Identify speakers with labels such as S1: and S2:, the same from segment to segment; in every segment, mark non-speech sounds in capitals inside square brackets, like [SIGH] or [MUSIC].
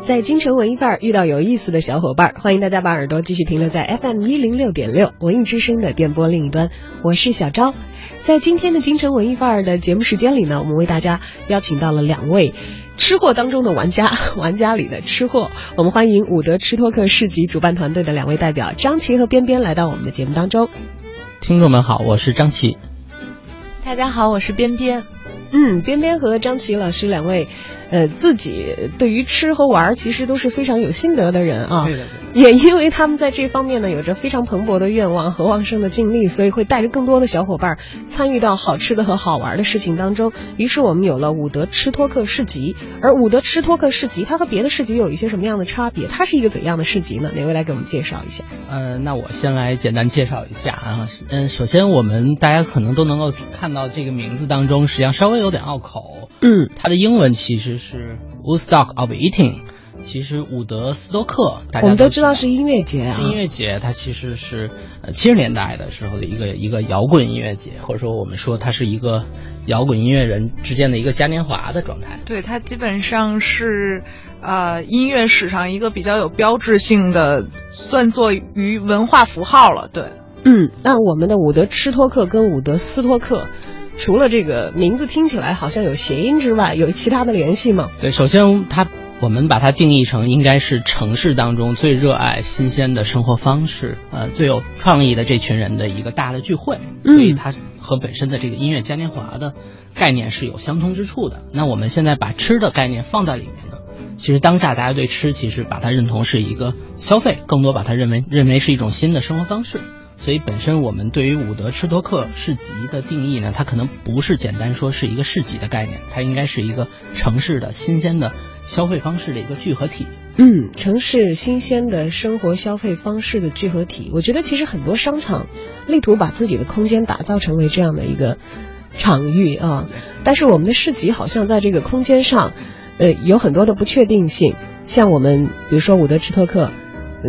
S1: 在京城文艺范儿遇到有意思的小伙伴，欢迎大家把耳朵继续停留在 FM 一零六点六文艺之声的电波另一端，我是小昭。在今天的京城文艺范儿的节目时间里呢，我们为大家邀请到了两位吃货当中的玩家，[LAUGHS] 玩家里的吃货。我们欢迎伍德吃托克市集主办团队的两位代表张琪和边边来到我们的节目当中。
S2: 听众们好，我是张琪。
S3: 大家好，我是边边。
S1: 嗯，边边和张琪老师两位。呃，自己对于吃和玩其实都是非常有心得的人啊。
S2: 对的。[LAUGHS]
S1: 也因为他们在这方面呢，有着非常蓬勃的愿望和旺盛的精力，所以会带着更多的小伙伴参与到好吃的和好玩的事情当中。于是我们有了伍德吃托克市集。而伍德吃托克市集，它和别的市集有一些什么样的差别？它是一个怎样的市集呢？哪位来给我们介绍一下？
S2: 呃，那我先来简单介绍一下啊。嗯，首先我们大家可能都能够看到这个名字当中，实际上稍微有点拗口。
S1: 嗯，
S2: 它的英文其实是 Woodstock of Eating，其实伍德斯托克，大家
S1: 我们都知道是音乐节啊。
S2: 音乐节它其实是呃七十年代的时候的一个一个摇滚音乐节，或者说我们说它是一个摇滚音乐人之间的一个嘉年华的状态。
S3: 对，它基本上是呃音乐史上一个比较有标志性的，算作于文化符号了。对，
S1: 嗯，那我们的伍德吃托克跟伍德斯托克。除了这个名字听起来好像有谐音之外，有其他的联系吗？
S2: 对，首先它我们把它定义成应该是城市当中最热爱新鲜的生活方式，呃，最有创意的这群人的一个大的聚会，所以它和本身的这个音乐嘉年华的概念是有相通之处的。那我们现在把吃的概念放在里面呢，其实当下大家对吃其实把它认同是一个消费，更多把它认为认为是一种新的生活方式。所以本身我们对于伍德吃托克市集的定义呢，它可能不是简单说是一个市集的概念，它应该是一个城市的新鲜的消费方式的一个聚合体。
S1: 嗯，城市新鲜的生活消费方式的聚合体。我觉得其实很多商场力图把自己的空间打造成为这样的一个场域啊，但是我们的市集好像在这个空间上，呃，有很多的不确定性。像我们比如说伍德吃特克。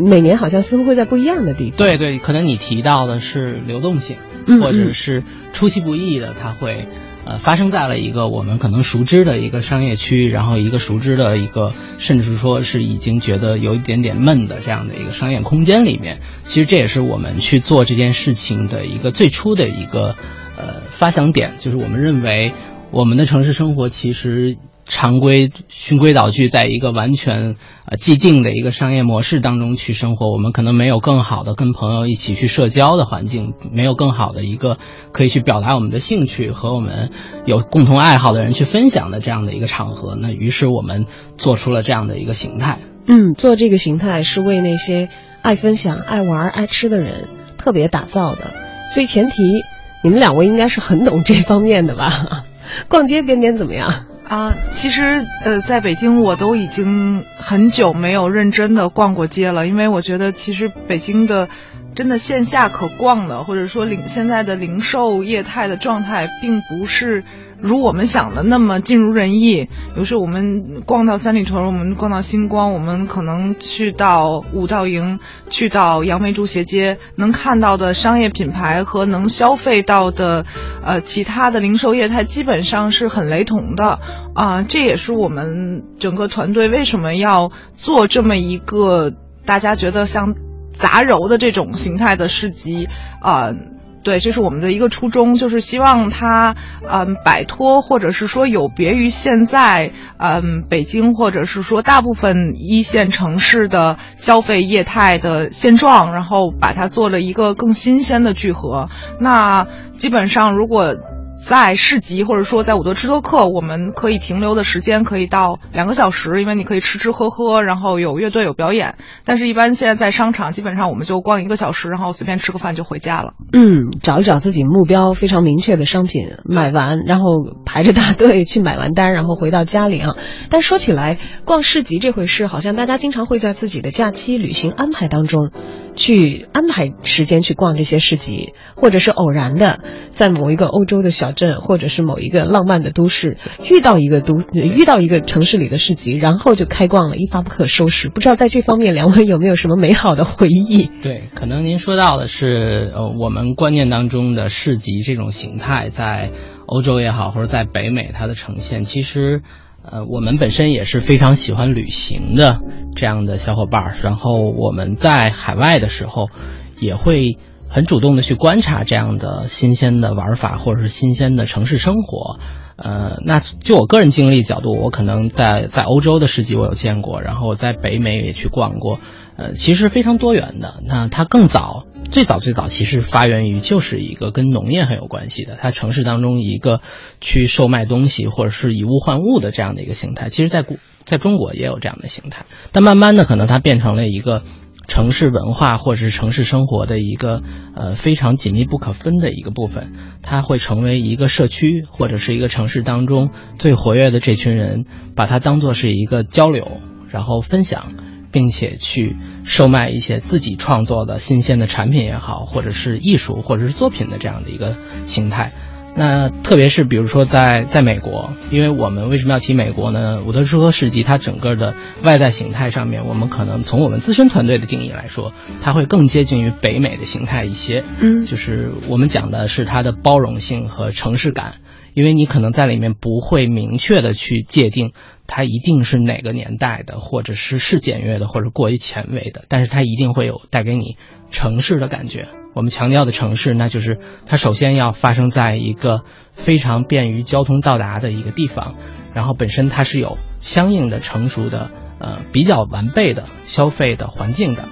S1: 每年好像似乎会在不一样的地方。
S2: 对对，可能你提到的是流动性，或者是出其不意的，它会呃发生在了一个我们可能熟知的一个商业区，然后一个熟知的一个，甚至说是已经觉得有一点点闷的这样的一个商业空间里面。其实这也是我们去做这件事情的一个最初的一个呃发想点，就是我们认为我们的城市生活其实。常规循规蹈矩，在一个完全呃既定的一个商业模式当中去生活，我们可能没有更好的跟朋友一起去社交的环境，没有更好的一个可以去表达我们的兴趣和我们有共同爱好的人去分享的这样的一个场合。那于是我们做出了这样的一个形态。
S1: 嗯，做这个形态是为那些爱分享、爱玩、爱吃的人特别打造的。所以前提，你们两位应该是很懂这方面的吧？逛街边边怎么样？
S3: 啊，其实呃，在北京我都已经很久没有认真的逛过街了，因为我觉得其实北京的真的线下可逛的，或者说零现在的零售业态的状态，并不是。如我们想的那么尽如人意，有时我们逛到三里屯，我们逛到星光，我们可能去到五道营，去到杨梅竹斜街，能看到的商业品牌和能消费到的，呃，其他的零售业态基本上是很雷同的啊。这也是我们整个团队为什么要做这么一个大家觉得像杂糅的这种形态的市集啊。对，这是我们的一个初衷，就是希望它，嗯，摆脱或者是说有别于现在，嗯，北京或者是说大部分一线城市的消费业态的现状，然后把它做了一个更新鲜的聚合。那基本上如果。在市集或者说在伍德吃托克，我们可以停留的时间可以到两个小时，因为你可以吃吃喝喝，然后有乐队有表演。但是，一般现在在商场，基本上我们就逛一个小时，然后随便吃个饭就回家了。
S1: 嗯，找一找自己目标非常明确的商品，买完，然后排着大队去买完单，然后回到家里啊。但说起来，逛市集这回事，好像大家经常会在自己的假期旅行安排当中。去安排时间去逛这些市集，或者是偶然的在某一个欧洲的小小镇，或者是某一个浪漫的都市遇到一个都遇到一个城市里的市集，然后就开逛了，一发不可收拾。不知道在这方面两位有没有什么美好的回忆？
S2: 对，可能您说到的是呃我们观念当中的市集这种形态，在欧洲也好，或者在北美它的呈现，其实。呃，我们本身也是非常喜欢旅行的这样的小伙伴儿，然后我们在海外的时候，也会很主动的去观察这样的新鲜的玩法或者是新鲜的城市生活。呃，那就我个人经历角度，我可能在在欧洲的市集我有见过，然后我在北美也去逛过，呃，其实非常多元的。那它更早，最早最早其实发源于就是一个跟农业很有关系的，它城市当中一个去售卖东西或者是以物换物的这样的一个形态。其实，在古在中国也有这样的形态，但慢慢的可能它变成了一个。城市文化或者是城市生活的一个呃非常紧密不可分的一个部分，它会成为一个社区或者是一个城市当中最活跃的这群人，把它当做是一个交流，然后分享，并且去售卖一些自己创作的新鲜的产品也好，或者是艺术或者是作品的这样的一个形态。那特别是比如说在在美国，因为我们为什么要提美国呢？伍德舒和市集它整个的外在形态上面，我们可能从我们自身团队的定义来说，它会更接近于北美的形态一些。
S1: 嗯，
S2: 就是我们讲的是它的包容性和城市感，因为你可能在里面不会明确的去界定它一定是哪个年代的，或者是是简约的，或者过于前卫的，但是它一定会有带给你城市的感觉。我们强调的城市，那就是它首先要发生在一个非常便于交通到达的一个地方，然后本身它是有相应的成熟的呃比较完备的消费的环境的。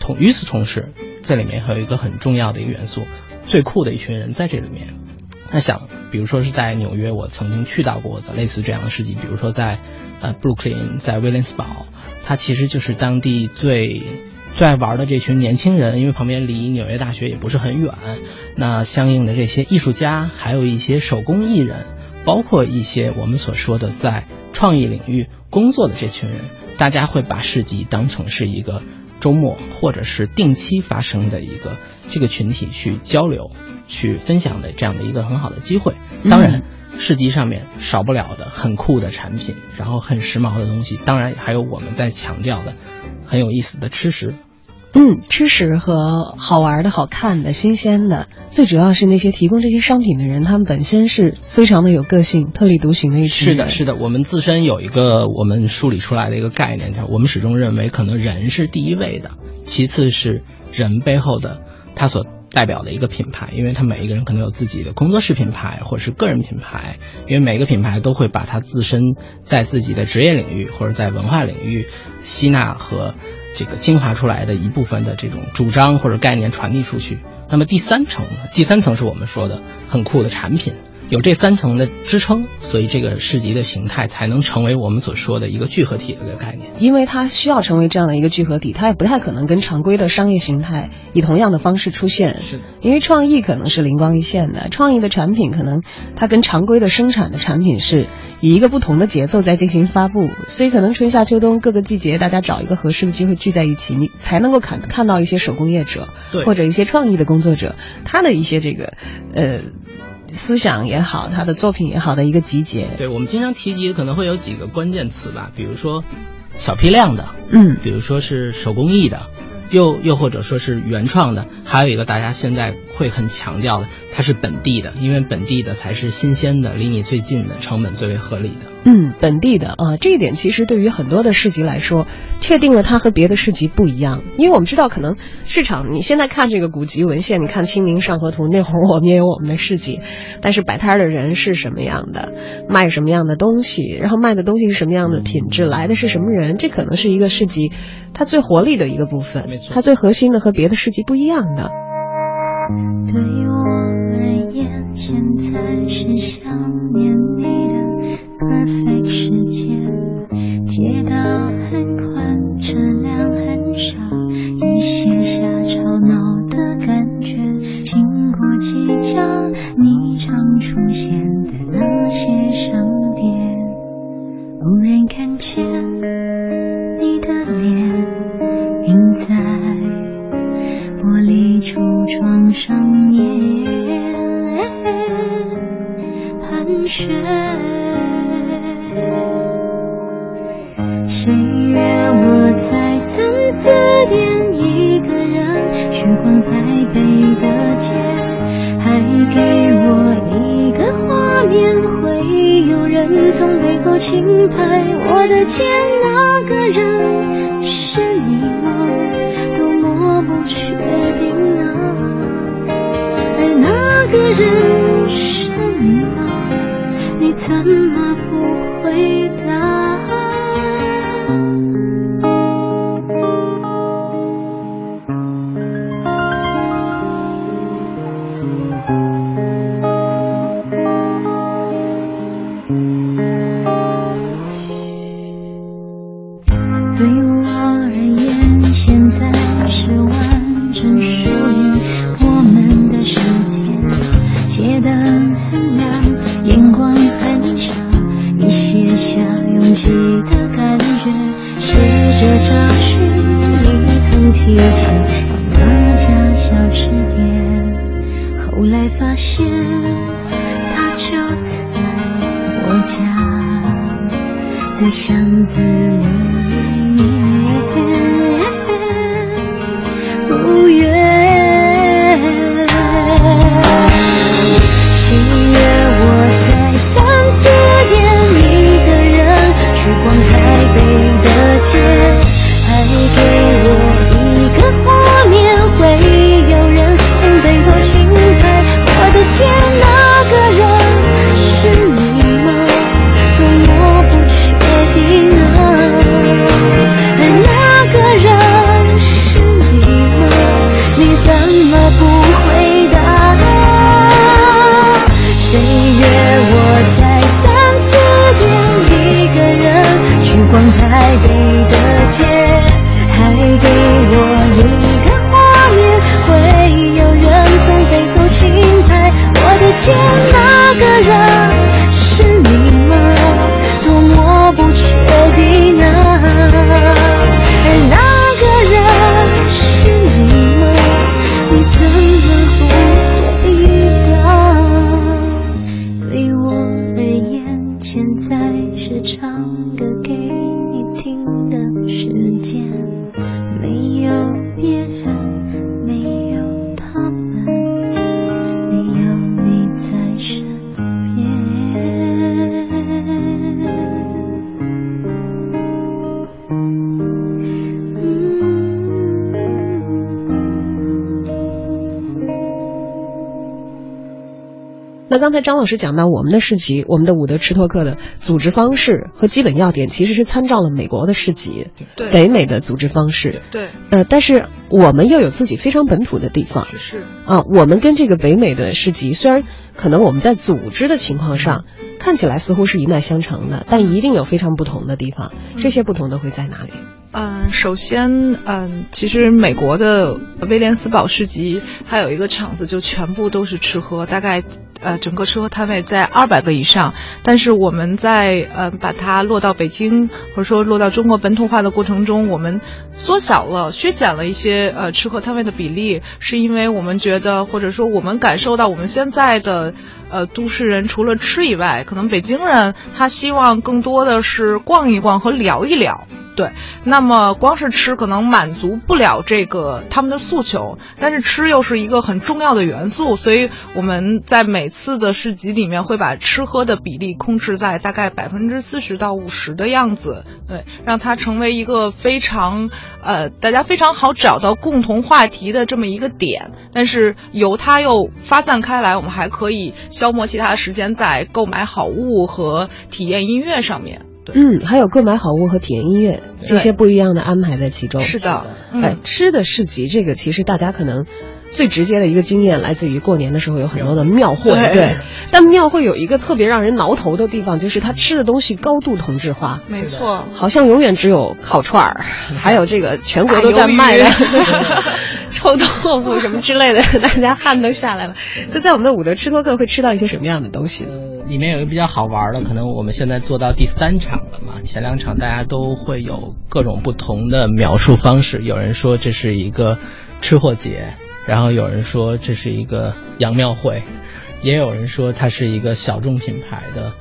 S2: 同与此同时，这里面还有一个很重要的一个元素，最酷的一群人在这里面。那想，比如说是在纽约，我曾经去到过的类似这样的事迹，比如说在呃布鲁克林，在威廉斯堡，它其实就是当地最。最爱玩的这群年轻人，因为旁边离纽约大学也不是很远，那相应的这些艺术家，还有一些手工艺人，包括一些我们所说的在创意领域工作的这群人，大家会把市集当成是一个周末或者是定期发生的一个这个群体去交流、去分享的这样的一个很好的机会。当然，市集上面少不了的很酷的产品，然后很时髦的东西，当然还有我们在强调的。很有意思的吃食，
S1: 嗯，吃食和好玩的、好看的、新鲜的，最主要是那些提供这些商品的人，他们本身是非常的有个性、特立独行的一群。
S2: 是的，是的，我们自身有一个我们梳理出来的一个概念，就是我们始终认为，可能人是第一位的，其次是人背后的他所。代表的一个品牌，因为他每一个人可能有自己的工作室品牌或者是个人品牌，因为每个品牌都会把他自身在自己的职业领域或者在文化领域吸纳和这个精华出来的一部分的这种主张或者概念传递出去。那么第三层，第三层是我们说的很酷的产品。有这三层的支撑，所以这个市集的形态才能成为我们所说的一个聚合体的一个概念。
S1: 因为它需要成为这样的一个聚合体，它也不太可能跟常规的商业形态以同样的方式出现。
S2: 是的，
S1: 因为创意可能是灵光一现的，创意的产品可能它跟常规的生产的产品是以一个不同的节奏在进行发布，所以可能春夏秋冬各个季节，大家找一个合适的机会聚在一起，你才能够看看到一些手工业者或者一些创意的工作者，他的一些这个呃。思想也好，他的作品也好的一个集结。
S2: 对我们经常提及可能会有几个关键词吧，比如说小批量的，
S1: 嗯，
S2: 比如说是手工艺的，又又或者说是原创的，还有一个大家现在会很强调的。它是本地的，因为本地的才是新鲜的，离你最近的，成本最为合理的。
S1: 嗯，本地的啊，这一点其实对于很多的市集来说，确定了它和别的市集不一样。因为我们知道，可能市场你现在看这个古籍文献，你看《清明上河图》，那会儿我们也有我们的市集，但是摆摊的人是什么样的，卖什么样的东西，然后卖的东西是什么样的品质，来的是什么人，这可能是一个市集它最活力的一个部分，它最核心的和别的市集不一样的。
S4: 对我而言，现在是想念你的 perfect 时间。街道很宽，车辆很少，雨写下吵闹的感觉。经过几家你常出现的那些商店，偶然看见你的脸，印在。橱窗上面盘旋，谁约我在三四点一个人去逛台北的街，还给我一个画面。会有人从背后轻拍我的肩，那个人是你吗？个人是你吗？你怎么不回答？
S1: 刚才张老师讲到，我们的市集，我们的伍德吃托克的组织方式和基本要点，其实是参照了美国的市集，
S3: 对
S1: 北美的组织方式。
S3: 对，
S1: 呃，但是我们又有自己非常本土的地方
S3: 是
S1: 啊。我们跟这个北美的市集，虽然可能我们在组织的情况上看起来似乎是一脉相承的，但一定有非常不同的地方。这些不同的会在哪里？
S3: 嗯，首先，嗯，其实美国的威廉斯堡市集，它有一个场子就全部都是吃喝，大概呃整个吃喝摊位在二百个以上。但是我们在呃把它落到北京，或者说落到中国本土化的过程中，我们缩小了、削减了一些呃吃喝摊位的比例，是因为我们觉得，或者说我们感受到我们现在的。呃，都市人除了吃以外，可能北京人他希望更多的是逛一逛和聊一聊。对，那那么光是吃可能满足不了这个他们的诉求，但是吃又是一个很重要的元素，所以我们在每次的市集里面会把吃喝的比例控制在大概百分之四十到五十的样子，对，让它成为一个非常呃大家非常好找到共同话题的这么一个点，但是由它又发散开来，我们还可以消磨其他的时间在购买好物和体验音乐上面。
S1: 嗯，还有购买好物和体验音乐这些不一样的安排在其中。
S3: 是的，嗯、
S1: 哎，吃的市集这个其实大家可能最直接的一个经验来自于过年的时候有很多的庙会，
S3: 对。
S1: 对。但庙会有一个特别让人挠头的地方，就是他吃的东西高度同质化，
S3: 没错，
S1: 好像永远只有烤串儿，[LAUGHS] 还有这个全国都在卖的臭豆腐什么之类的，[LAUGHS] 大家汗都下来了。所以在我们的伍德吃托克会吃到一些什么样的东西？
S2: 呃，里面有一个比较好玩的，可能我们现在做到第三场了嘛，前两场大家都会有各种不同的描述方式，有人说这是一个吃货节，然后有人说这是一个洋庙会，也有人说它是一个小众品牌的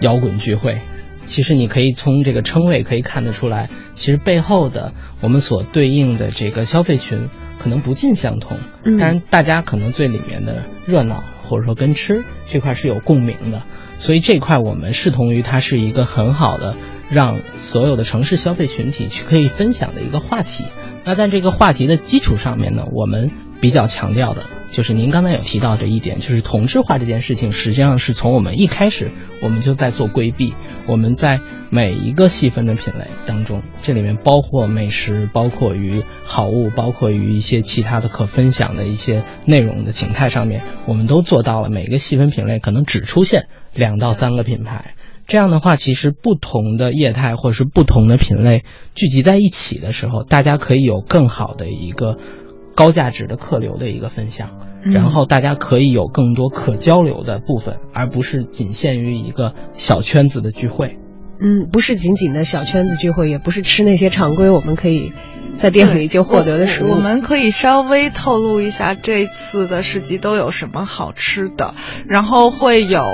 S2: 摇滚聚会。其实你可以从这个称谓可以看得出来，其实背后的我们所对应的这个消费群可能不尽相同，
S1: 嗯
S2: 当然大家可能最里面的热闹或者说跟吃这块是有共鸣的，所以这块我们视同于它是一个很好的让所有的城市消费群体去可以分享的一个话题。那在这个话题的基础上面呢，我们比较强调的就是您刚才有提到这一点，就是同质化这件事情，实际上是从我们一开始我们就在做规避。我们在每一个细分的品类当中，这里面包括美食，包括于好物，包括于一些其他的可分享的一些内容的形态上面，我们都做到了每个细分品类可能只出现两到三个品牌。这样的话，其实不同的业态或者是不同的品类聚集在一起的时候，大家可以有更好的一个高价值的客流的一个分享，然后大家可以有更多可交流的部分，而不是仅限于一个小圈子的聚会。
S1: 嗯，不是仅仅的小圈子聚会，也不是吃那些常规我们可以在店里就获得的食物。
S3: 我们可以稍微透露一下这次的市集都有什么好吃的，然后会有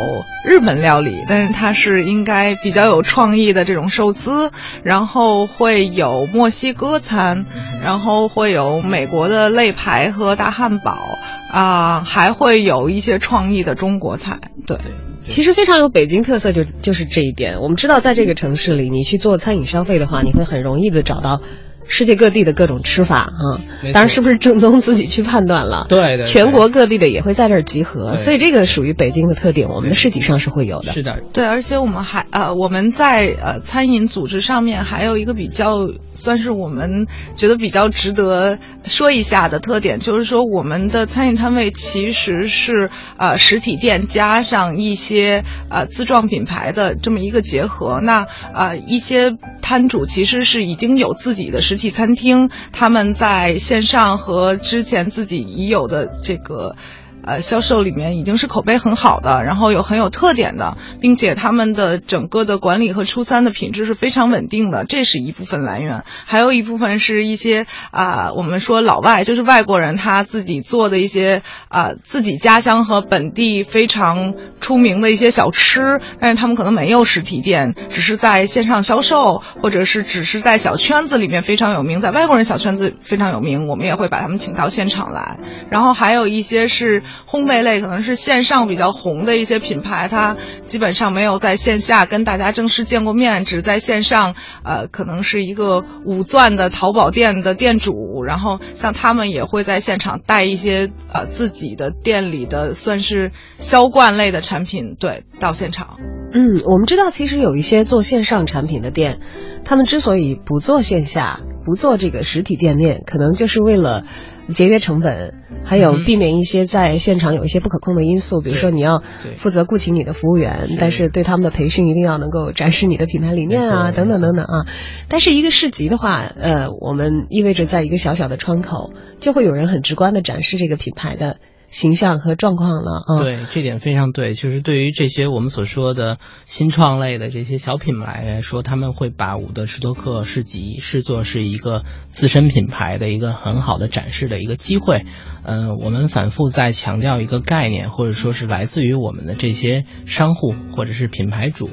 S3: 日本料理，但是它是应该比较有创意的这种寿司，然后会有墨西哥餐，然后会有美国的肋排和大汉堡啊，还会有一些创意的中国菜，对。
S1: 其实非常有北京特色，就就是这一点。我们知道，在这个城市里，你去做餐饮消费的话，你会很容易的找到。世界各地的各种吃法啊，当然是不是正宗自己去判断了。
S2: 对对，
S1: 全国各地的也会在这儿集合，所以这个属于北京的特点，我们的市集上是会有的。
S2: 是的，
S3: 对，而且我们还呃，我们在呃餐饮组织上面还有一个比较算是我们觉得比较值得说一下的特点，就是说我们的餐饮摊位其实是呃实体店加上一些呃自创品牌的这么一个结合。那呃一些摊主其实是已经有自己的。实体餐厅，他们在线上和之前自己已有的这个。呃，销售里面已经是口碑很好的，然后有很有特点的，并且他们的整个的管理和出餐的品质是非常稳定的，这是一部分来源。还有一部分是一些啊，我们说老外就是外国人他自己做的一些啊，自己家乡和本地非常出名的一些小吃，但是他们可能没有实体店，只是在线上销售，或者是只是在小圈子里面非常有名，在外国人小圈子非常有名，我们也会把他们请到现场来。然后还有一些是。烘焙类可能是线上比较红的一些品牌，它基本上没有在线下跟大家正式见过面，只在线上，呃，可能是一个五钻的淘宝店的店主，然后像他们也会在现场带一些呃自己的店里的算是销冠类的产品，对，到现场。
S1: 嗯，我们知道其实有一些做线上产品的店，他们之所以不做线下，不做这个实体店面，可能就是为了。节约成本，还有避免一些在现场有一些不可控的因素，比如说你要负责雇请你的服务员，但是对他们的培训一定要能够展示你的品牌理念啊，等等等等啊。但是一个市集的话，呃，我们意味着在一个小小的窗口，就会有人很直观的展示这个品牌的。形象和状况了啊，
S2: 对，这点非常对。就是对于这些我们所说的新创类的这些小品牌来说，他们会把伍德施托克市集视作是一个自身品牌的一个很好的展示的一个机会。嗯，我们反复在强调一个概念，或者说是来自于我们的这些商户或者是品牌主。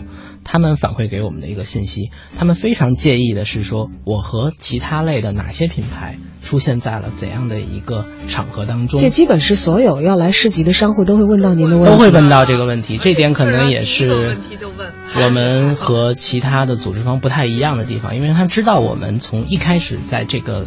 S2: 他们反馈给我们的一个信息，他们非常介意的是说，我和其他类的哪些品牌出现在了怎样的一个场合当中？
S1: 这基本是所有要来市集的商户都会问到您的问题，
S2: 都会问到这个问题。这点可能也是我们和其他的组织方不太一样的地方，因为他知道我们从一开始在这个。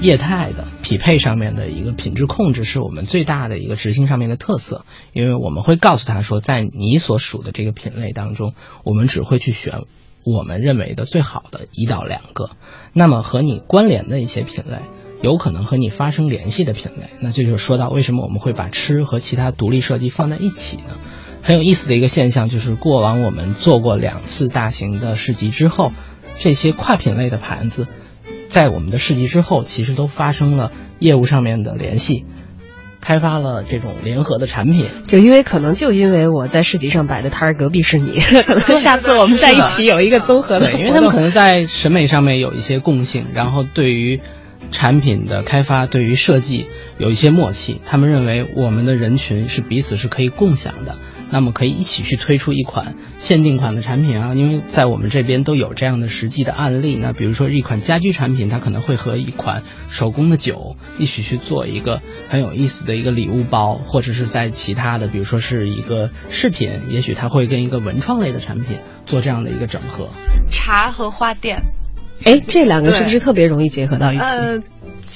S2: 业态的匹配上面的一个品质控制是我们最大的一个执行上面的特色，因为我们会告诉他说，在你所属的这个品类当中，我们只会去选我们认为的最好的一到两个。那么和你关联的一些品类，有可能和你发生联系的品类，那这就是说到为什么我们会把吃和其他独立设计放在一起呢？很有意思的一个现象就是，过往我们做过两次大型的市集之后，这些跨品类的盘子。在我们的市集之后，其实都发生了业务上面的联系，开发了这种联合的产品。
S1: 就因为可能就因为我在市集上摆的摊儿，隔壁是你，[LAUGHS] 可能下次我们在一起有一个综合的。
S2: 对，因为他们可能在审美上面有一些共性，然后对于产品的开发、对于设计有一些默契。他们认为我们的人群是彼此是可以共享的。那么可以一起去推出一款限定款的产品啊，因为在我们这边都有这样的实际的案例。那比如说一款家居产品，它可能会和一款手工的酒一起去做一个很有意思的一个礼物包，或者是在其他的，比如说是一个饰品，也许它会跟一个文创类的产品做这样的一个整合。
S3: 茶和花店，
S1: 哎，这两个是不是特别容易结合到一起？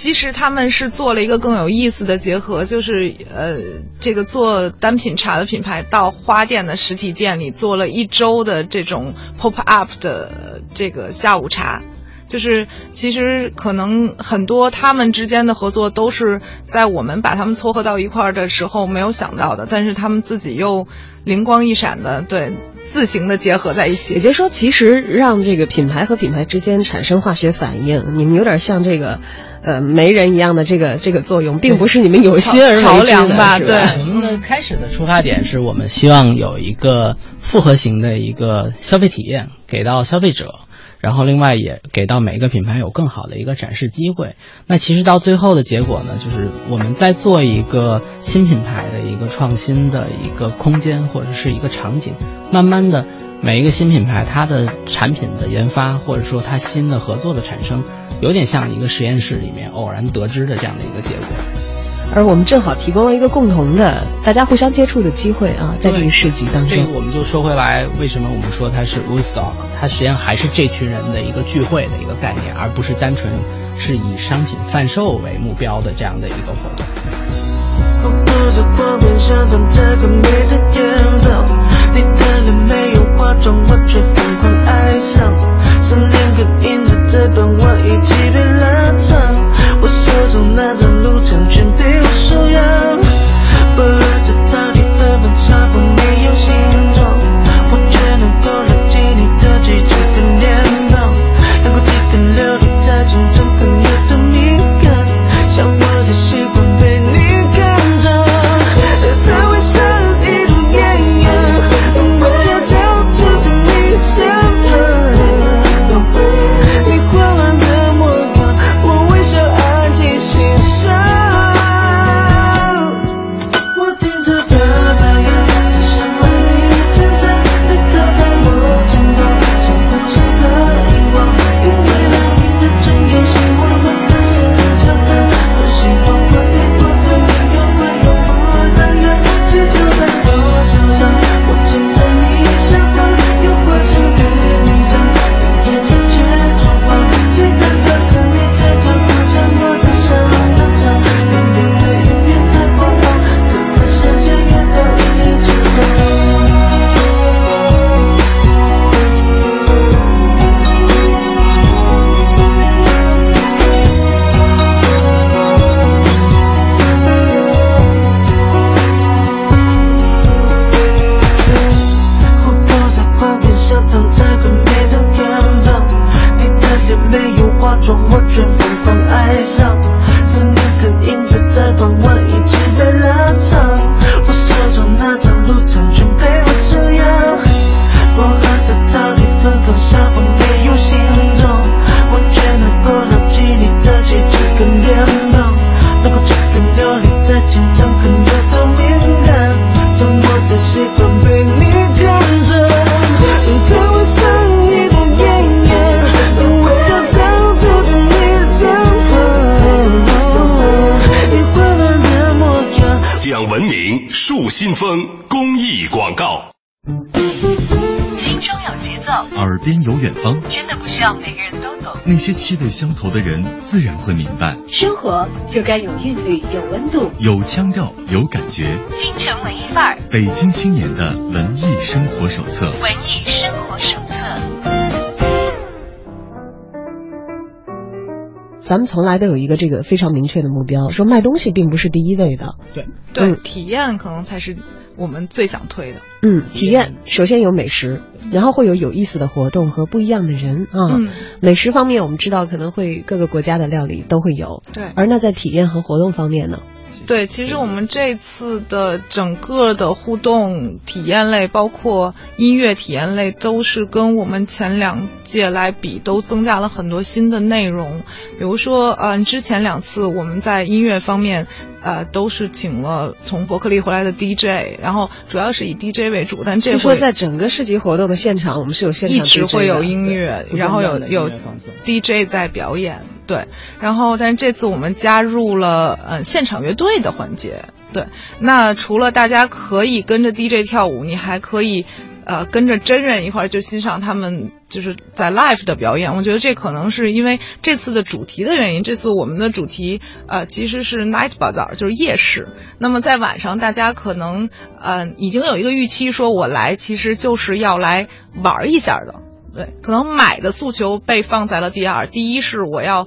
S3: 其实他们是做了一个更有意思的结合，就是呃，这个做单品茶的品牌到花店的实体店里做了一周的这种 pop up 的这个下午茶。就是其实可能很多他们之间的合作都是在我们把他们撮合到一块儿的时候没有想到的，但是他们自己又灵光一闪的，对，自行的结合在一起。
S1: 也就是说，其实让这个品牌和品牌之间产生化学反应，你们有点像这个，呃，媒人一样的这个这个作用，并不是你们有心而为之的
S3: 桥梁吧？
S1: 是
S3: 对，
S2: 我们的开始的出发点是我们希望有一个复合型的一个消费体验给到消费者。然后，另外也给到每一个品牌有更好的一个展示机会。那其实到最后的结果呢，就是我们在做一个新品牌的一个创新的一个空间或者是一个场景。慢慢的，每一个新品牌它的产品的研发或者说它新的合作的产生，有点像一个实验室里面偶然得知的这样的一个结果。
S1: 而我们正好提供了一个共同的大家互相接触的机会啊，在这个市集当中，
S2: 这个我们就说回来，为什么我们说它是 Woodstock？它实际上还是这群人的一个聚会的一个概念，而不是单纯是以商品贩售为目标的这样的一个活动。
S5: 你的脸没有化妆，我却疯狂爱上。
S6: 不需要每个人都懂。
S7: 那些气味相投的人自然会明白。
S6: 生活就该有韵律，有温度，
S7: 有腔调，有感觉。
S6: 京城文艺范儿，
S7: 北京青年的文艺生活手册。
S6: 文艺生活手册。
S1: 咱们从来都有一个这个非常明确的目标，说卖东西并不是第一位的。
S2: 对，
S3: 对，
S1: 嗯
S3: 体验可能才是我们最想推的。
S1: 嗯，体验首先有美食，然后会有有意思的活动和不一样的人啊。
S3: 嗯
S1: 美食方面，我们知道可能会各个国家的料理都会有，
S3: 对
S1: 而那在体验和活动方面呢？
S2: 其
S3: 对，其实我们这次的整个的互动体验类，包括音乐体验类，都是跟我们前两届来比，都增加了很多新的内容。比如说，嗯，之前两次我们在音乐方面，呃，都是请了从伯克利回来的 DJ，然后主要是以 DJ 为主。但这
S1: 就说在整个市集活动的现场，我们是有现场
S3: 一直会有音乐，然后有有 DJ 在表演。对，然后但是这次我们加入了呃现场乐队的环节。对，那除了大家可以跟着 DJ 跳舞，你还可以呃跟着真人一块儿就欣赏他们就是在 live 的表演。我觉得这可能是因为这次的主题的原因。这次我们的主题呃其实是 night bazaar，就是夜市。那么在晚上，大家可能呃已经有一个预期，说我来其实就是要来玩一下的。对，可能买的诉求被放在了第二。第一是我要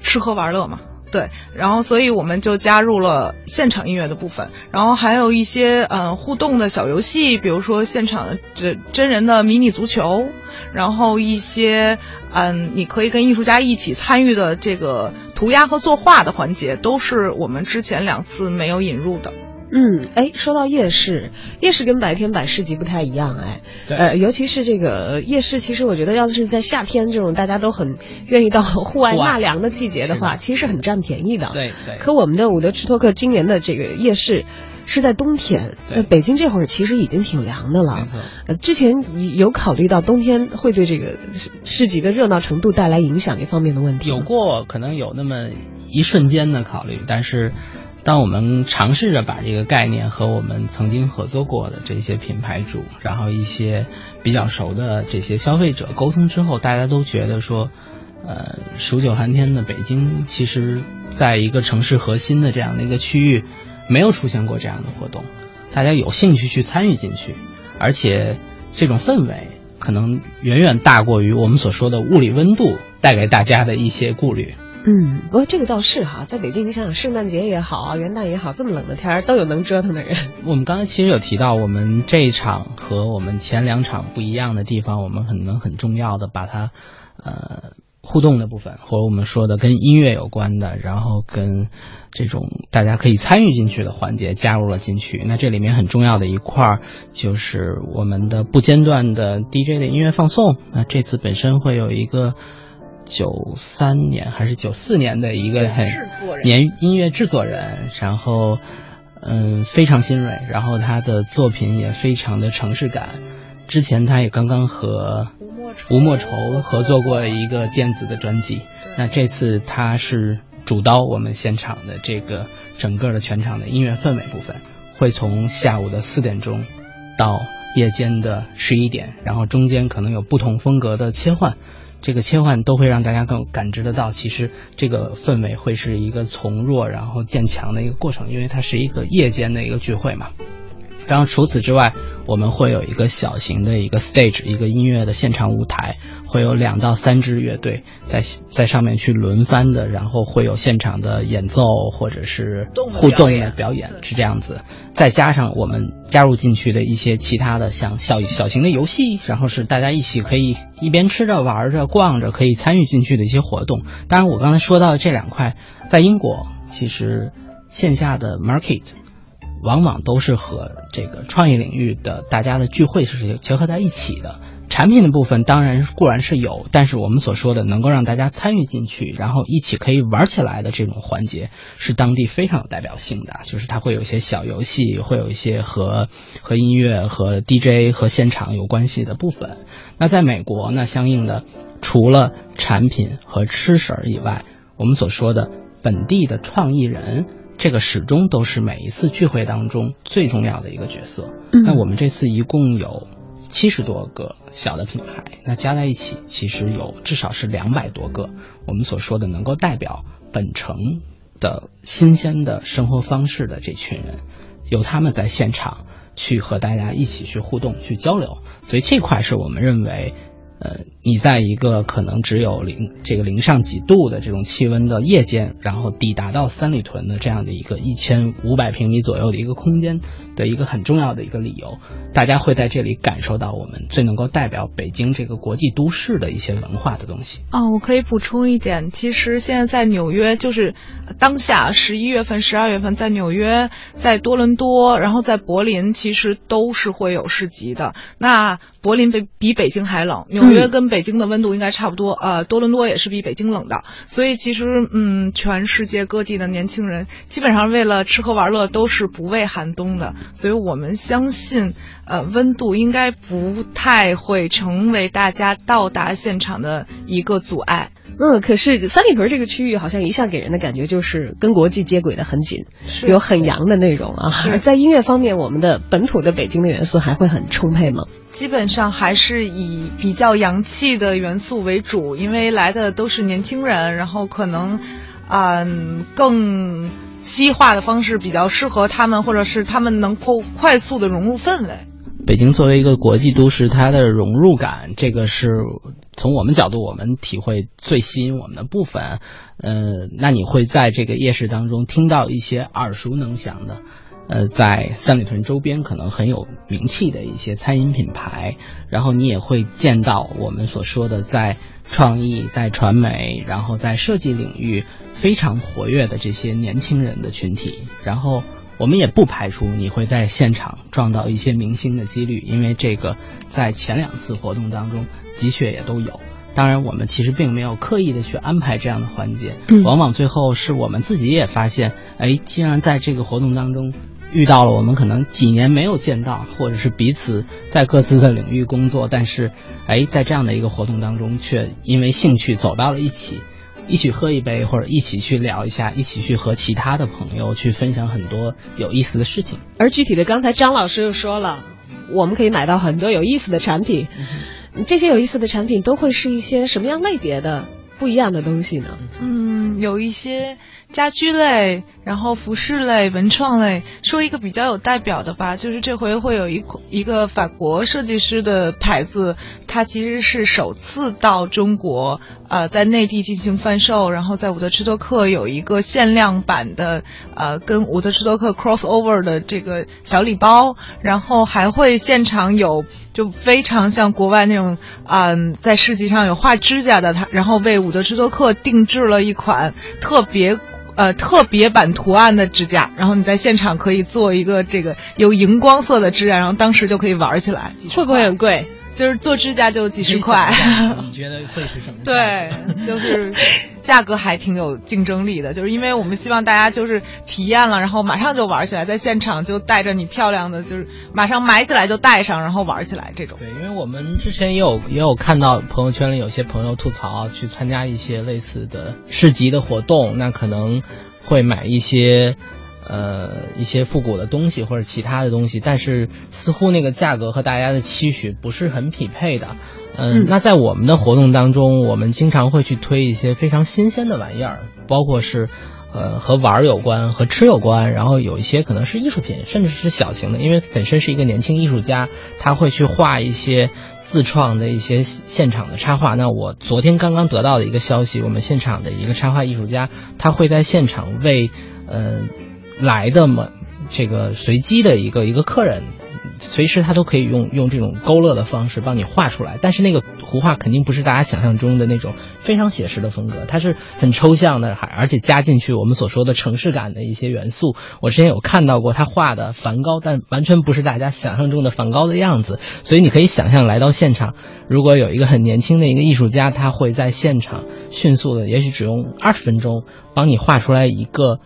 S3: 吃喝玩乐嘛，对。然后，所以我们就加入了现场音乐的部分，然后还有一些嗯互动的小游戏，比如说现场这真人的迷你足球，然后一些嗯你可以跟艺术家一起参与的这个涂鸦和作画的环节，都是我们之前两次没有引入的。
S1: 嗯，哎，说到夜市，夜市跟白天摆市集不太一样，哎，呃，尤其是这个夜市，其实我觉得，要是在夏天这种大家都很愿意到户外纳凉的季节的话，其实是很占便宜的。
S2: 对对。
S1: 可我们的伍德吃托克今年的这个夜市是在冬天，那北京这会儿其实已经挺凉的了。呃，之前有考虑到冬天会对这个市集的热闹程度带来影响这方面的问题。
S2: 有过，可能有那么一瞬间的考虑，但是。当我们尝试着把这个概念和我们曾经合作过的这些品牌主，然后一些比较熟的这些消费者沟通之后，大家都觉得说，呃，数九寒天的北京，其实在一个城市核心的这样的一个区域，没有出现过这样的活动，大家有兴趣去参与进去，而且这种氛围可能远远大过于我们所说的物理温度带给大家的一些顾虑。
S1: 嗯，不过这个倒是哈，在北京，你想想，圣诞节也好啊，元旦也好，这么冷的天儿都有能折腾的人。
S2: 我们刚才其实有提到，我们这一场和我们前两场不一样的地方，我们可能很重要的把它，呃，互动的部分，或者我们说的跟音乐有关的，然后跟这种大家可以参与进去的环节加入了进去。那这里面很重要的一块儿就是我们的不间断的 DJ 的音乐放送。那这次本身会有一个。九三年还是九四年的一个很年音乐制作人，然后嗯非常新锐，然后他的作品也非常的城市感。之前他也刚刚和吴莫愁合作过一个电子的专辑，那这次他是主刀我们现场的这个整个的全场的音乐氛围部分，会从下午的四点钟到夜间的十一点，然后中间可能有不同风格的切换。这个切换都会让大家更感知得到，其实这个氛围会是一个从弱然后渐强的一个过程，因为它是一个夜间的一个聚会嘛。然后除此之外，我们会有一个小型的一个 stage，一个音乐的现场舞台，会有两到三支乐队在在上面去轮番的，然后会有现场的演奏或者是互动的表演，是这样子。再加上我们加入进去的一些其他的像小小型的游戏，然后是大家一起可以一边吃着玩着逛着可以参与进去的一些活动。当然，我刚才说到的这两块，在英国其实线下的 market。往往都是和这个创意领域的大家的聚会是结合在一起的。产品的部分当然固然是有，但是我们所说的能够让大家参与进去，然后一起可以玩起来的这种环节，是当地非常有代表性的。就是它会有一些小游戏，会有一些和和音乐、和 DJ 和现场有关系的部分。那在美国，那相应的除了产品和吃食以外，我们所说的本地的创意人。这个始终都是每一次聚会当中最重要的一个角色。那我们这次一共有七十多个小的品牌，那加在一起其实有至少是两百多个。我们所说的能够代表本城的新鲜的生活方式的这群人，由他们在现场去和大家一起去互动、去交流。所以这块是我们认为，呃，你在一个可能只有零这个零上几度的这种气温的夜间，然后抵达到三里屯的这样的一个一千五百平米左右的一个空间的一个很重要的一个理由，大家会在这里感受到我们最能够代表北京这个国际都市的一些文化的东西。
S3: 哦，我可以补充一点，其实现在在纽约，就是当下十一月份、十二月份，在纽约、在多伦多，然后在柏林，其实都是会有市集的。那柏林比比北京还冷，纽约跟北京的温度应该差不多，呃，多伦多也是比北京冷的。所以其实，嗯，全世界各地的年轻人基本上为了吃喝玩乐都是不畏寒冬的。所以我们相信，呃，温度应该不太会成为大家到达现场的一个阻碍。
S1: 嗯，可是三里屯这个区域好像一向给人的感觉就是跟国际接轨的很紧，
S3: 是
S1: 有很洋的内容啊。[LAUGHS] 在音乐方面，我们的本土的北京的元素还会很充沛吗？
S3: 基本上还是以比较洋气的元素为主，因为来的都是年轻人，然后可能，嗯，更西化的方式比较适合他们，或者是他们能够快速的融入氛围。
S2: 北京作为一个国际都市，它的融入感，这个是从我们角度我们体会最吸引我们的部分。呃，那你会在这个夜市当中听到一些耳熟能详的。呃，在三里屯周边可能很有名气的一些餐饮品牌，然后你也会见到我们所说的在创意、在传媒，然后在设计领域非常活跃的这些年轻人的群体。然后我们也不排除你会在现场撞到一些明星的几率，因为这个在前两次活动当中的确也都有。当然，我们其实并没有刻意的去安排这样的环节，往往最后是我们自己也发现，哎，既然在这个活动当中。遇到了我们可能几年没有见到，或者是彼此在各自的领域工作，但是，哎，在这样的一个活动当中，却因为兴趣走到了一起，一起喝一杯，或者一起去聊一下，一起去和其他的朋友去分享很多有意思的事情。
S1: 而具体的，刚才张老师又说了，我们可以买到很多有意思的产品，这些有意思的产品都会是一些什么样类别的不一样的东西呢？
S3: 嗯，有一些。家居类，然后服饰类、文创类，说一个比较有代表的吧，就是这回会有一一个法国设计师的牌子，它其实是首次到中国，呃，在内地进行贩售，然后在伍德施托克有一个限量版的，呃，跟伍德施托克 crossover 的这个小礼包，然后还会现场有就非常像国外那种，嗯，在市集上有画指甲的他，然后为伍德施托克定制了一款特别。呃，特别版图案的指甲，然后你在现场可以做一个这个有荧光色的指甲，然后当时就可以玩起来。
S1: 会不会很贵？
S3: 就是做指甲就几十块。
S2: 你觉得会是什么？
S3: 对，[LAUGHS] 就是价格还挺有竞争力的，就是因为我们希望大家就是体验了，然后马上就玩起来，在现场就带着你漂亮的，就是马上买起来就戴上，然后玩起来这种。
S2: 对，因为我们之前也有也有看到朋友圈里有些朋友吐槽，去参加一些类似的市集的活动，那可能会买一些。呃，一些复古的东西或者其他的东西，但是似乎那个价格和大家的期许不是很匹配的。嗯，那在我们的活动当中，我们经常会去推一些非常新鲜的玩意儿，包括是呃和玩有关、和吃有关，然后有一些可能是艺术品，甚至是小型的，因为本身是一个年轻艺术家，他会去画一些自创的一些现场的插画。那我昨天刚刚得到的一个消息，我们现场的一个插画艺术家，他会在现场为呃。来的嘛，这个随机的一个一个客人，随时他都可以用用这种勾勒的方式帮你画出来。但是那个图画肯定不是大家想象中的那种非常写实的风格，它是很抽象的，还而且加进去我们所说的城市感的一些元素。我之前有看到过他画的梵高，但完全不是大家想象中的梵高的样子。所以你可以想象来到现场，如果有一个很年轻的一个艺术家，他会在现场迅速的，也许只用二十分钟帮你画出来一个。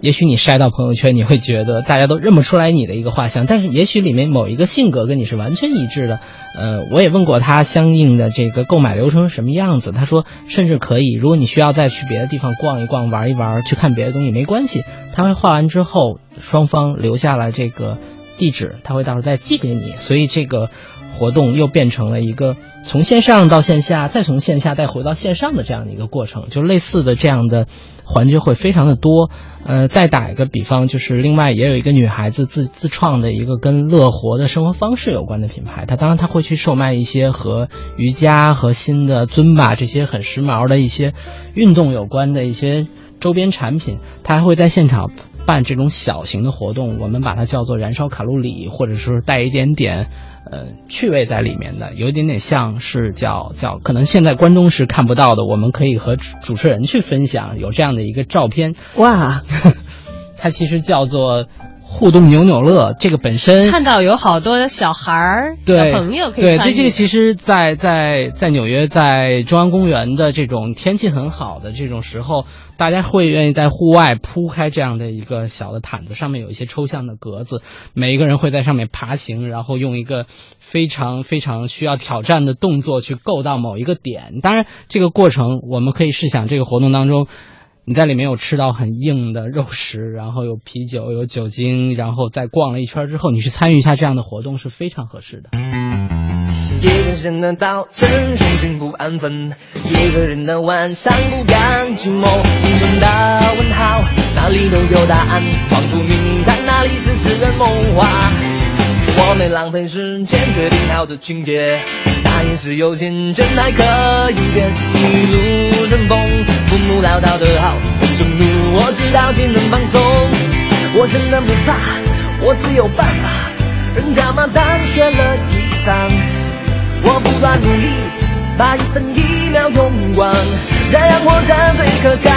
S2: 也许你晒到朋友圈，你会觉得大家都认不出来你的一个画像，但是也许里面某一个性格跟你是完全一致的。呃，我也问过他相应的这个购买流程是什么样子，他说甚至可以，如果你需要再去别的地方逛一逛、玩一玩，去看别的东西没关系，他会画完之后，双方留下了这个地址，他会到时候再寄给你。所以这个活动又变成了一个从线上到线下，再从线下再回到线上的这样的一个过程，就类似的这样的环节会非常的多。呃，再打一个比方，就是另外也有一个女孩子自自创的一个跟乐活的生活方式有关的品牌，她当然她会去售卖一些和瑜伽和新的尊巴这些很时髦的一些运动有关的一些周边产品，她还会在现场。办这种小型的活动，我们把它叫做燃烧卡路里，或者是带一点点呃趣味在里面的，有一点点像是叫叫，可能现在观众是看不到的，我们可以和主持人去分享，有这样的一个照片。
S1: 哇，[LAUGHS]
S2: 它其实叫做。互动扭扭乐，这个本身
S1: 看到有好多小孩儿、小朋友可以
S2: 对对，这个其实，在在在纽约，在中央公园的这种天气很好的这种时候，大家会愿意在户外铺开这样的一个小的毯子，上面有一些抽象的格子，每一个人会在上面爬行，然后用一个非常非常需要挑战的动作去够到某一个点。当然，这个过程我们可以试想，这个活动当中。你在里面有吃到很硬的肉食，然后有啤酒、有酒精，然后再逛了一圈之后，你去参与一下这样的活动是非常合适的。
S8: 一个人的早晨，心情不安分；一个人的晚上，不甘寂寞。心中的问号，哪里都有答案。放出谜团，哪里是痴人梦话？我没浪费时间，决定好的情节。大意是有限，真还可以变。一路顺风，父母唠叨的好。人生路我知道，尽能放松。我真的不怕，我自有办法。人家马当选了一档，我不断努力，把一分一秒用光，再让我站最可靠。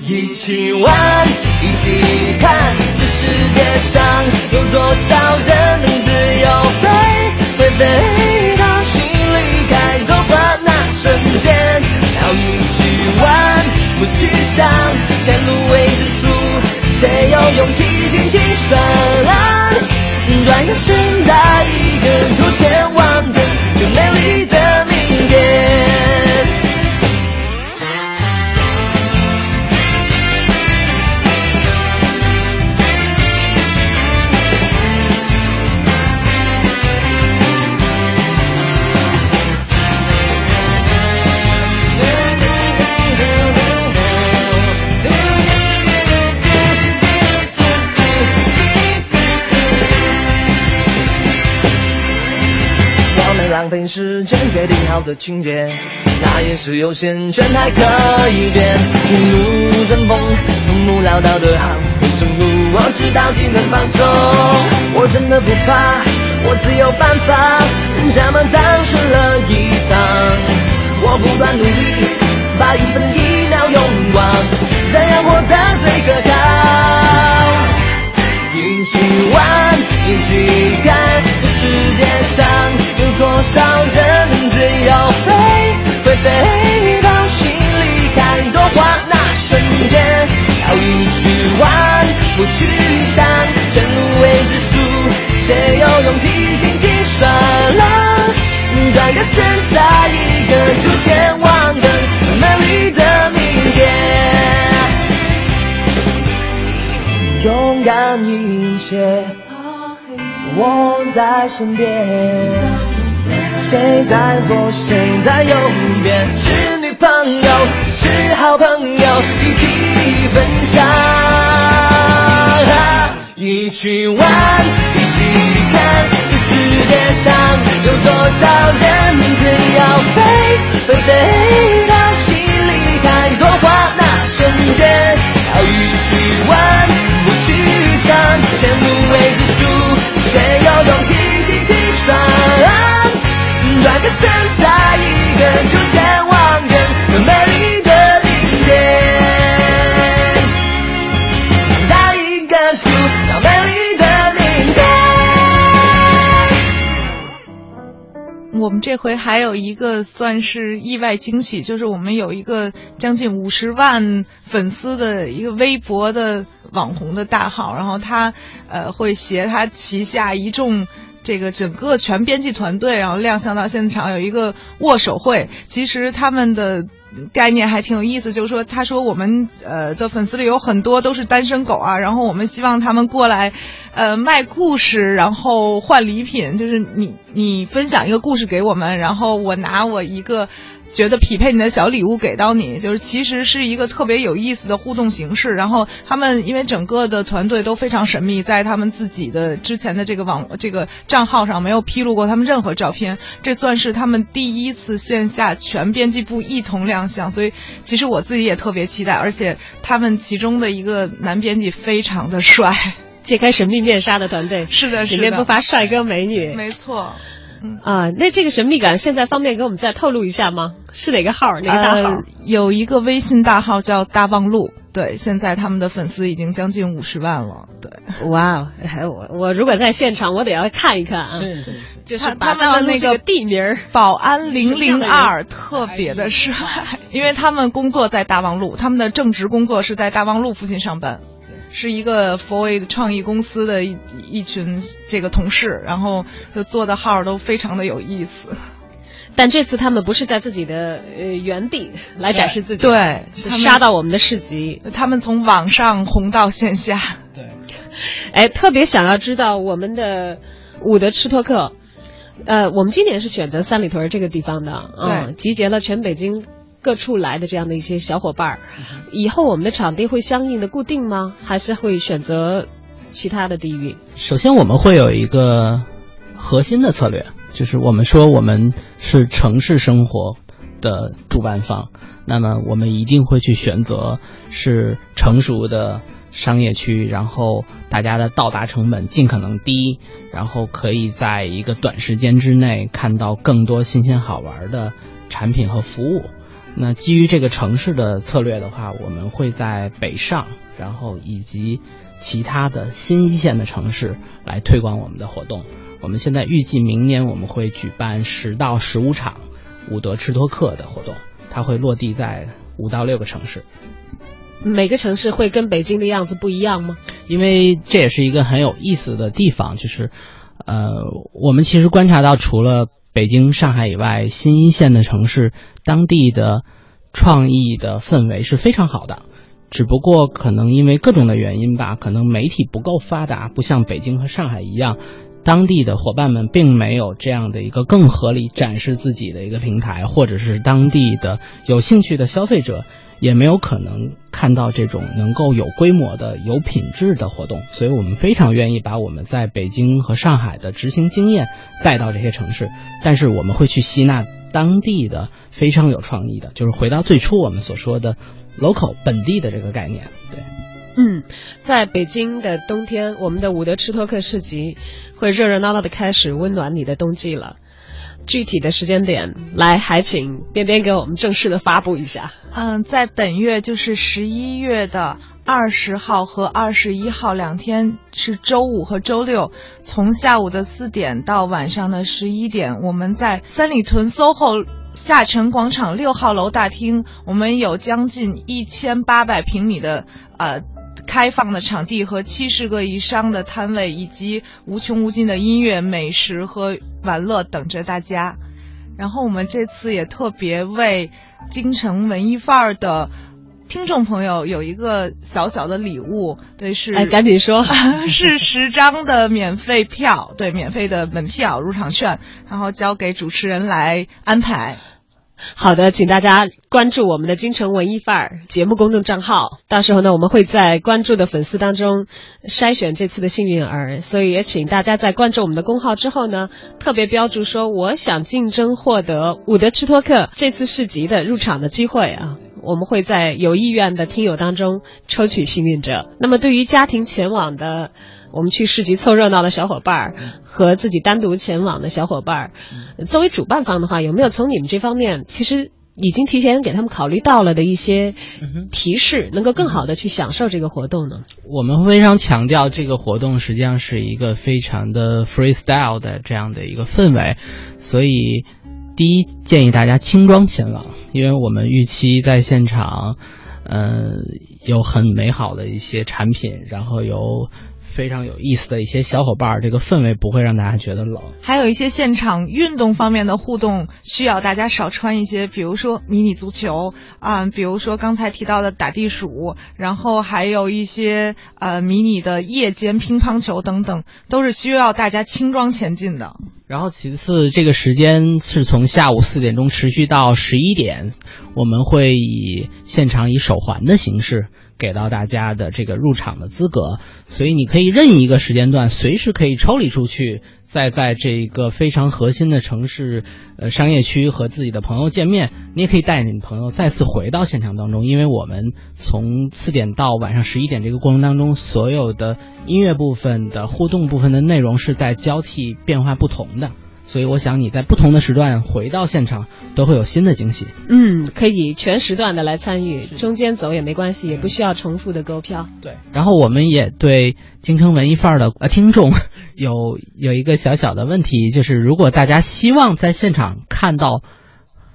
S8: 一起玩，一起看，这世界上有多少人能自由飞？会飞勇气尽情耍浪？转个身，带一个不前的情节，那也是有限，全还可以变。一路顺风，不木潦倒的好。人生路我知道，技能放松。我真的不怕，我自有办法。人家们当选了一档，我不断努力，把一分一秒用光，这样我站些，我在身边。谁在左，谁在右边？是女朋友，是好朋友，一起分享，一起玩，一起看，这世界上有多少人自由飞？飞飞到谁有勇气尽情耍浪？转个身，
S3: 我们这回还有一个算是意外惊喜，就是我们有一个将近五十万粉丝的一个微博的网红的大号，然后他呃会携他旗下一众这个整个全编辑团队，然后亮相到现场有一个握手会。其实他们的概念还挺有意思，就是说，他说我们呃的粉丝里有很多都是单身狗啊，然后我们希望他们过来，呃卖故事，然后换礼品，就是你你分享一个故事给我们，然后我拿我一个。觉得匹配你的小礼物给到你，就是其实是一个特别有意思的互动形式。然后他们因为整个的团队都非常神秘，在他们自己的之前的这个网这个账号上没有披露过他们任何照片，这算是他们第一次线下全编辑部一同亮相。所以其实我自己也特别期待，而且他们其中的一个男编辑非常的帅，
S1: 揭开神秘面纱的团队
S3: 是的，
S1: 里面不乏帅哥美女，
S3: 没错。
S1: 啊，那这个神秘感现在方便给我们再透露一下吗？是哪个号？哪个大号？
S3: 呃，有一个微信大号叫大望路，对，现在他们的粉丝已经将近五十万了。对，
S1: 哇，我我如果在现场，我得要看一看啊。
S2: 是是是，
S1: 就是
S3: 他们的那
S1: 个地名 [LAUGHS]
S3: 保安零零二特别的帅，[LAUGHS] 因为他们工作在大望路，他们的正职工作是在大望路附近上班。是一个 f o r 创意公司的一一群这个同事，然后就做的号都非常的有意思。
S1: 但这次他们不是在自己的呃原地来展示自己，
S3: 对，
S1: 是杀到我们的市集。
S3: 他们从网上红到线下。
S2: 对，
S1: 哎，特别想要知道我们的伍德吃托克，呃，我们今年是选择三里屯这个地方的，嗯，集结了全北京。各处来的这样的一些小伙伴儿，以后我们的场地会相应的固定吗？还是会选择其他的地域？
S2: 首先，我们会有一个核心的策略，就是我们说我们是城市生活的主办方，那么我们一定会去选择是成熟的商业区，然后大家的到达成本尽可能低，然后可以在一个短时间之内看到更多新鲜好玩的产品和服务。那基于这个城市的策略的话，我们会在北上，然后以及其他的新一线的城市来推广我们的活动。我们现在预计明年我们会举办十到十五场伍德吃托克的活动，它会落地在五到六个城市。
S1: 每个城市会跟北京的样子不一样吗？
S2: 因为这也是一个很有意思的地方，就是呃，我们其实观察到除了。北京、上海以外，新一线的城市，当地的创意的氛围是非常好的。只不过可能因为各种的原因吧，可能媒体不够发达，不像北京和上海一样，当地的伙伴们并没有这样的一个更合理展示自己的一个平台，或者是当地的有兴趣的消费者。也没有可能看到这种能够有规模的、有品质的活动，所以我们非常愿意把我们在北京和上海的执行经验带到这些城市。但是我们会去吸纳当地的非常有创意的，就是回到最初我们所说的 local 本地的这个概念。对，
S1: 嗯，在北京的冬天，我们的伍德吃托克市集会热热闹闹的开始，温暖你的冬季了。具体的时间点，来还请边边给我们正式的发布一下。
S3: 嗯，在本月就是十一月的二十号和二十一号两天是周五和周六，从下午的四点到晚上的十一点，我们在三里屯 SOHO 下沉广场六号楼大厅，我们有将近一千八百平米的呃。开放的场地和七十个以上的摊位，以及无穷无尽的音乐、美食和玩乐等着大家。然后我们这次也特别为京城文艺范儿的听众朋友有一个小小的礼物，对，是
S1: 哎，赶紧说，[LAUGHS]
S3: 是十张的免费票，对，免费的门票、入场券，然后交给主持人来安排。
S1: 好的，请大家关注我们的京城文艺范儿节目公众账号。到时候呢，我们会在关注的粉丝当中筛选这次的幸运儿。所以也请大家在关注我们的公号之后呢，特别标注说我想竞争获得伍德吃托克这次市集的入场的机会啊。我们会在有意愿的听友当中抽取幸运者。那么对于家庭前往的。我们去市集凑热闹的小伙伴儿和自己单独前往的小伙伴儿，作为主办方的话，有没有从你们这方面其实已经提前给他们考虑到了的一些提示，能够更好的去享受这个活动呢？
S2: 我们非常强调这个活动实际上是一个非常的 freestyle 的这样的一个氛围，所以第一建议大家轻装前往，因为我们预期在现场，嗯，有很美好的一些产品，然后有。非常有意思的一些小伙伴儿，这个氛围不会让大家觉得冷。
S3: 还有一些现场运动方面的互动，需要大家少穿一些，比如说迷你足球啊、比如说刚才提到的打地鼠，然后还有一些呃迷你的夜间乒乓球等等，都是需要大家轻装前进的。
S2: 然后其次，这个时间是从下午四点钟持续到十一点，我们会以现场以手环的形式给到大家的这个入场的资格，所以你可以任意一个时间段，随时可以抽离出去，再在这个非常核心的城市呃商业区和自己的朋友见面。你也可以带着你朋友再次回到现场当中，因为我们从四点到晚上十一点这个过程当中，所有的音乐部分的互动部分的内容是在交替变化不同的。所以我想你在不同的时段回到现场都会有新的惊喜。
S1: 嗯，可以全时段的来参与，中间走也没关系，也不需要重复的购票。
S2: 对，然后我们也对京城文艺范儿的呃听众有有一个小小的问题，就是如果大家希望在现场看到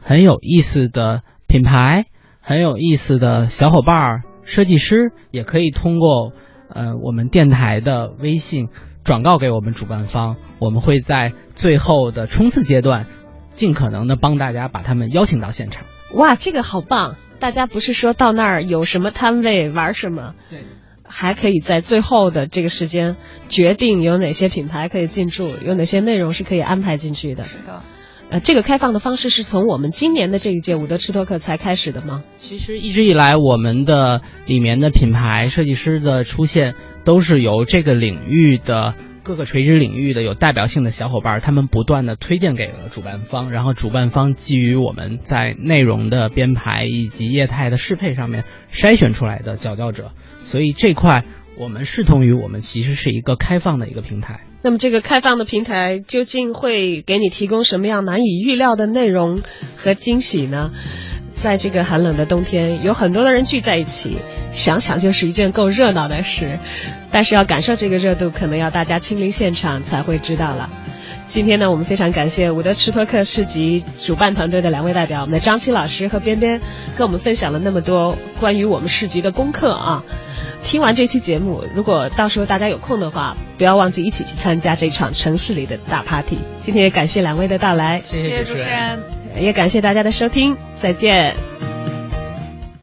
S2: 很有意思的品牌、很有意思的小伙伴儿、设计师，也可以通过呃我们电台的微信。转告给我们主办方，我们会在最后的冲刺阶段，尽可能的帮大家把他们邀请到现场。
S1: 哇，这个好棒！大家不是说到那儿有什么摊位玩什么，
S2: 对，
S1: 还可以在最后的这个时间决定有哪些品牌可以进驻，有哪些内容是可以安排进去的。
S3: 是的。
S1: 呃，这个开放的方式是从我们今年的这一届伍德吃托克才开始的吗？
S2: 其实一直以来，我们的里面的品牌设计师的出现，都是由这个领域的各个垂直领域的有代表性的小伙伴，他们不断的推荐给了主办方，然后主办方基于我们在内容的编排以及业态的适配上面筛选出来的佼佼者，所以这块我们视同于我们其实是一个开放的一个平台。
S1: 那么这个开放的平台究竟会给你提供什么样难以预料的内容和惊喜呢？在这个寒冷的冬天，有很多的人聚在一起，想想就是一件够热闹的事。但是要感受这个热度，可能要大家亲临现场才会知道了。今天呢，我们非常感谢伍德吃托克市集主办团队的两位代表，我们的张琪老师和边边，跟我们分享了那么多关于我们市集的功课啊。听完这期节目，如果到时候大家有空的话，不要忘记一起去参加这场城市里的大 party。今天也感谢两位的到来，
S2: 谢
S3: 谢谢主持人。
S1: 也感谢大家的收听，再见。